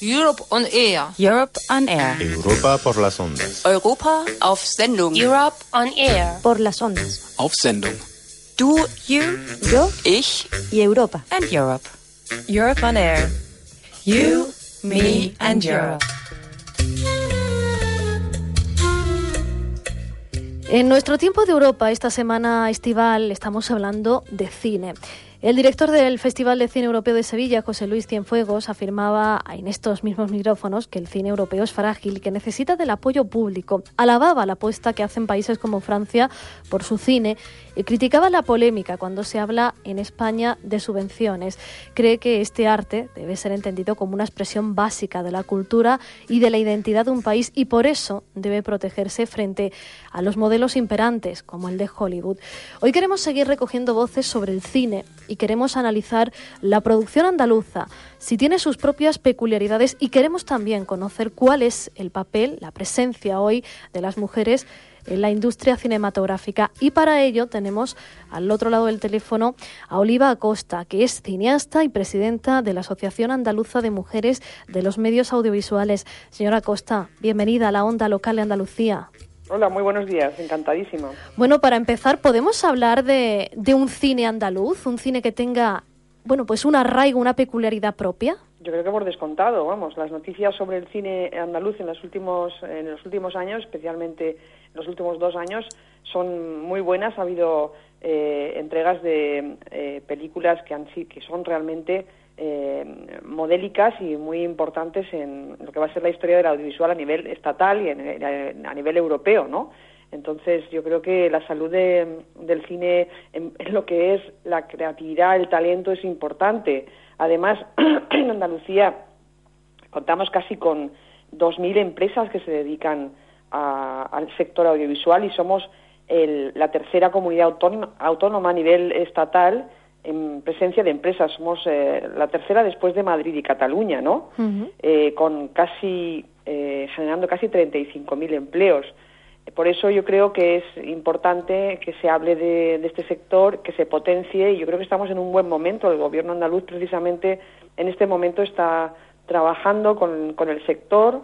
Europe on Air. Europe on Air. Europa por las ondas. Europa auf Sendung. Europe on Air. Por las ondas. Auf Sendung. Du, You Yo ich, y Europa. and Europe. Europe on Air. You, me and Europe. En nuestro tiempo de Europa, esta semana estival, estamos hablando de cine. El director del Festival de Cine Europeo de Sevilla, José Luis Cienfuegos, afirmaba en estos mismos micrófonos que el cine europeo es frágil y que necesita del apoyo público. Alababa la apuesta que hacen países como Francia por su cine y criticaba la polémica cuando se habla en España de subvenciones. Cree que este arte debe ser entendido como una expresión básica de la cultura y de la identidad de un país y por eso debe protegerse frente a los modelos imperantes como el de Hollywood. Hoy queremos seguir recogiendo voces sobre el cine y queremos analizar la producción andaluza, si tiene sus propias peculiaridades y queremos también conocer cuál es el papel, la presencia hoy de las mujeres en la industria cinematográfica. Y para ello tenemos al otro lado del teléfono a Oliva Acosta, que es cineasta y presidenta de la Asociación Andaluza de Mujeres de los Medios Audiovisuales. Señora Acosta, bienvenida a la onda local de Andalucía. Hola, muy buenos días, encantadísima. Bueno, para empezar, ¿podemos hablar de, de un cine andaluz? Un cine que tenga, bueno, pues un arraigo, una peculiaridad propia. Yo creo que por descontado, vamos, las noticias sobre el cine andaluz en los últimos, en los últimos años, especialmente en los últimos dos años, son muy buenas. Ha habido eh, entregas de eh, películas que, han, que son realmente eh, modélicas y muy importantes en lo que va a ser la historia del audiovisual a nivel estatal y en, a nivel europeo, ¿no? Entonces, yo creo que la salud de, del cine en, en, lo que es la creatividad, el talento es importante. Además, en Andalucía contamos casi con 2.000 empresas que se dedican a, al sector audiovisual y somos el, la tercera comunidad autónoma, autónoma a nivel estatal en presencia de empresas. Somos eh, la tercera después de Madrid y Cataluña, ¿no? Uh -huh. eh, con casi, eh, generando casi 35.000 empleos. Por eso yo creo que es importante que se hable de, de, este sector, que se potencie, y yo creo que estamos en un buen momento. El gobierno andaluz precisamente en este momento está trabajando con, con el sector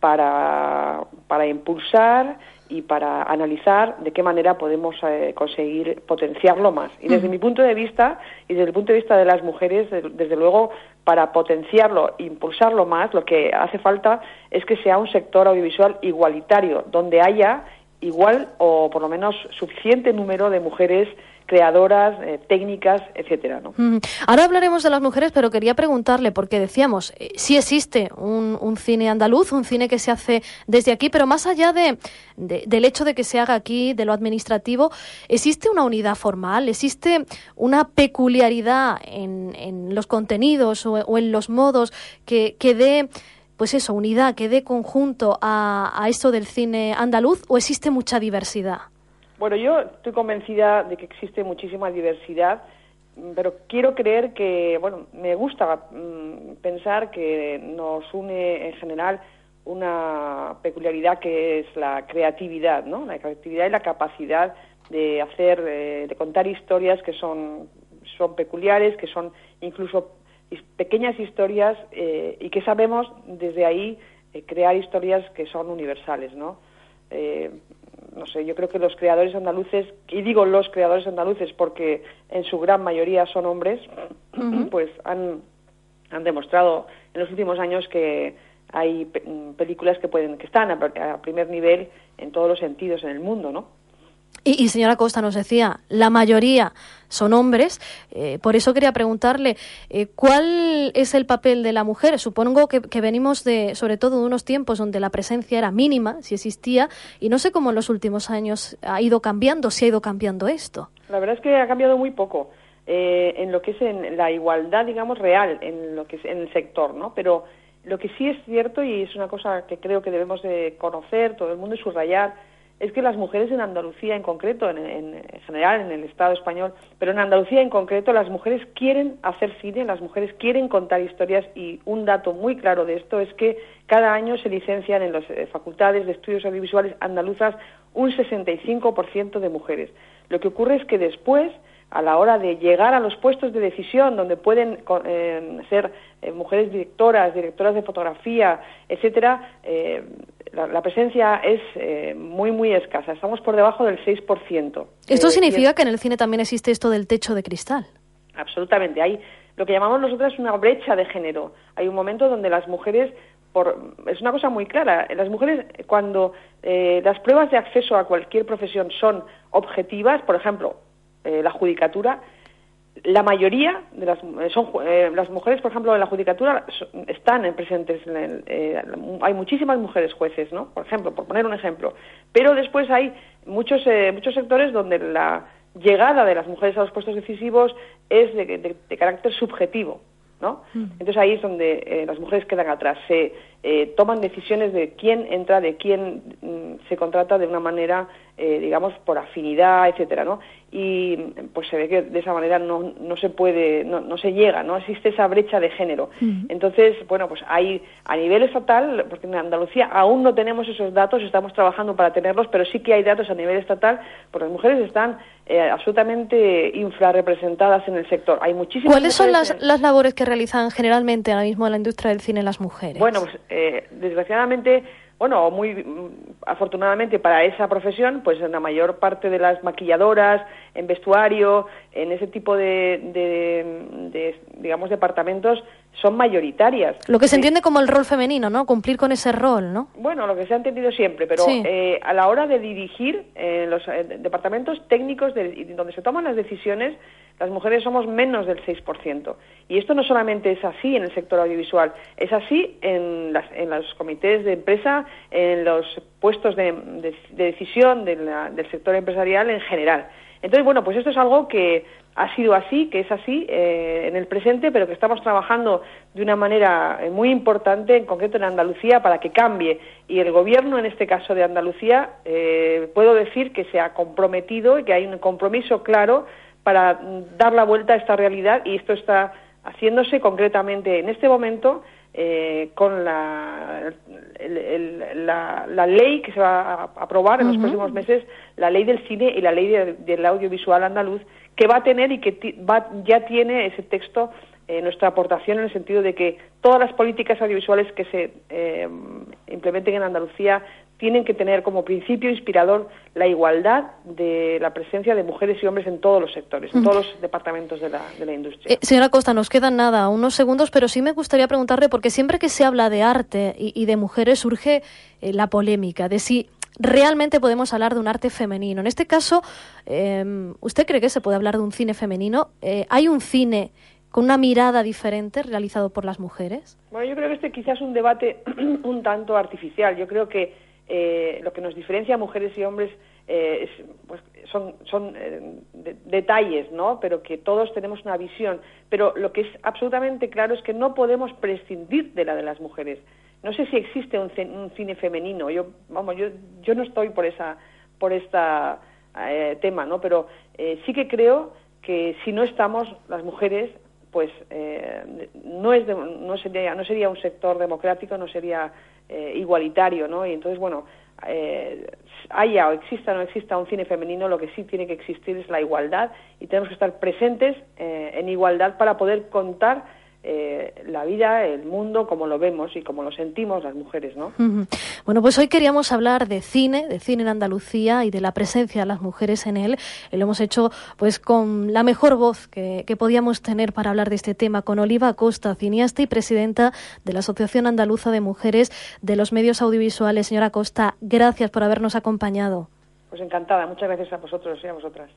para, para impulsar y para analizar de qué manera podemos eh, conseguir potenciarlo más. Y desde uh -huh. mi punto de vista, y desde el punto de vista de las mujeres, desde luego, para potenciarlo, impulsarlo más, lo que hace falta es que sea un sector audiovisual igualitario, donde haya igual o por lo menos suficiente número de mujeres creadoras, eh, técnicas, etcétera. ¿no? Ahora hablaremos de las mujeres, pero quería preguntarle, porque decíamos, eh, sí existe un, un, cine andaluz, un cine que se hace desde aquí, pero más allá de, de, del hecho de que se haga aquí, de lo administrativo, ¿existe una unidad formal? ¿Existe una peculiaridad en, en los contenidos o, o, en los modos que, que dé pues eso, unidad, que dé conjunto a, a esto del cine andaluz o existe mucha diversidad? Bueno, yo estoy convencida de que existe muchísima diversidad, pero quiero creer que, bueno, me gusta mmm, pensar que nos une en general una peculiaridad que es la creatividad, ¿no? La creatividad y la capacidad de hacer, eh, de contar historias que son, son peculiares, que son incluso pequeñas historias eh, y que sabemos desde ahí eh, crear historias que son universales, ¿no? Eh, no sé, yo creo que los creadores andaluces, y digo los creadores andaluces porque en su gran mayoría son hombres, uh -huh. pues han, han demostrado en los últimos años que hay películas que pueden que están a, a primer nivel en todos los sentidos en el mundo, ¿no? Y, señora Costa nos decía, la mayoría son hombres, eh, por eso quería preguntarle, eh, ¿cuál es el papel de la mujer? Supongo que, que, venimos de, sobre todo, de unos tiempos donde la presencia era mínima, si existía, y no sé cómo en los últimos años ha ido cambiando, si ha ido cambiando esto. La verdad es que ha cambiado muy poco eh, en lo que es en la igualdad, digamos, real, en lo que es en el sector, ¿no? Pero lo que sí es cierto, y es una cosa que creo que debemos de conocer, todo el mundo y subrayar, es que las mujeres en Andalucía en concreto, en, en, en, general en el Estado español, pero en Andalucía en concreto, las mujeres quieren hacer cine, las mujeres quieren contar historias y un dato muy claro de esto es que cada año se licencian en las eh, facultades de estudios audiovisuales andaluzas un 65% de mujeres. Lo que ocurre es que después a la hora de llegar a los puestos de decisión donde pueden eh, ser eh, mujeres directoras, directoras de fotografía, etcétera, eh, la, presencia es muy muy escasa. Estamos por debajo del 6%. ¿Esto significa que en el cine también existe esto del techo de cristal? Absolutamente. Hay lo que llamamos nosotras una brecha de género. Hay un momento donde las mujeres por, es una cosa muy clara. Las mujeres, cuando las pruebas de acceso a cualquier profesión son objetivas, por ejemplo, eh, la judicatura, la mayoría de las, eh, son, eh, las mujeres, por ejemplo, en la judicatura están presentes. En hay muchísimas mujeres jueces, ¿no? Por ejemplo, por poner un ejemplo. Pero después hay muchos, muchos sectores donde la llegada de las mujeres a los puestos decisivos es de carácter subjetivo. ¿no? Mm. Entonces ahí es donde eh, las mujeres quedan atrás. Se eh, toman decisiones de quién entra, de quién mm, se contrata de una manera, eh, digamos, por afinidad, etcétera, ¿no? Y pues se ve que de esa manera no, no se puede, no, no se llega, no existe esa brecha de género. Entonces, bueno, pues hay a nivel estatal, porque en Andalucía aún no tenemos esos datos, estamos trabajando para tenerlos, pero sí que hay datos a nivel estatal, porque las mujeres están absolutamente infrarrepresentadas en el sector. Hay muchísimas ¿Cuáles son las, las labores que realizan generalmente ahora mismo en la industria del cine las mujeres? Bueno, pues eh, desgraciadamente, bueno, muy mm, afortunadamente para esa profesión, pues en la mayor parte de las maquilladoras, en vestuario, en ese tipo de, digamos, departamentos, son mayoritarias. Lo que se entiende como el rol femenino, ¿no? Cumplir con ese rol, ¿no? Bueno, lo que se ha entendido siempre, pero eh, a la hora de dirigir eh, los departamentos técnicos de, donde se toman las decisiones, las mujeres somos menos del 6%. Y esto no solamente es así en el sector audiovisual, es así en, las, en los comités de empresa, en los puestos de, decisión del sector empresarial en general. Entonces, bueno, pues esto es algo que ha sido así, que es así eh, en el presente, pero que estamos trabajando de una manera eh, muy importante, en concreto en Andalucía, para que cambie. Y el Gobierno, en este caso de Andalucía, eh, puedo decir que se ha comprometido y que hay un compromiso claro para dar la vuelta a esta realidad y esto está haciéndose concretamente en este momento eh, con la, la, ley que se va a aprobar en los próximos meses, la ley del cine y la ley del audiovisual andaluz, que va a tener y que va, ya tiene ese texto eh, nuestra aportación en el sentido de que todas las políticas audiovisuales que se eh, implementen en Andalucía tienen que tener como principio inspirador la igualdad de la presencia de mujeres y hombres en todos los sectores, en todos los departamentos de la, de la industria. Eh, señora Costa, nos quedan nada, unos segundos, pero sí me gustaría preguntarle, porque siempre que se habla de arte y, de mujeres surge eh, la polémica de si realmente podemos hablar de un arte femenino. En este caso, em, ¿usted cree que se puede hablar de un cine femenino? Eh, ¿Hay un cine con una mirada diferente realizado por las mujeres? Bueno, yo creo que este quizás es un debate un tanto artificial. Yo creo que eh, lo que nos diferencia mujeres y hombres eh, pues, son, son eh, detalles, ¿no? Pero que todos tenemos una visión. Pero lo que es absolutamente claro es que no podemos prescindir de la de las mujeres. No sé si existe un, cine femenino. Yo, vamos, yo, yo no estoy por esa, por esta tema, ¿no? Pero sí que creo que si no estamos las mujeres pues no es no sería no sería un sector democrático no sería eh, igualitario, ¿no? Y entonces, bueno, eh, haya o exista o no exista un cine femenino, lo que sí tiene que existir es la igualdad y tenemos que estar presentes eh, en igualdad para poder contar eh, la vida, el mundo, como lo vemos y como lo sentimos las mujeres, ¿no? Bueno, pues hoy queríamos hablar de cine, de cine en Andalucía y de la presencia de las mujeres en él. Y lo hemos hecho pues con la mejor voz que, que podíamos tener para hablar de este tema, con Oliva Costa, cineasta y presidenta de la Asociación Andaluza de Mujeres de los Medios Audiovisuales. Señora Costa, gracias por habernos acompañado. Pues encantada, muchas gracias a vosotros y a vosotras.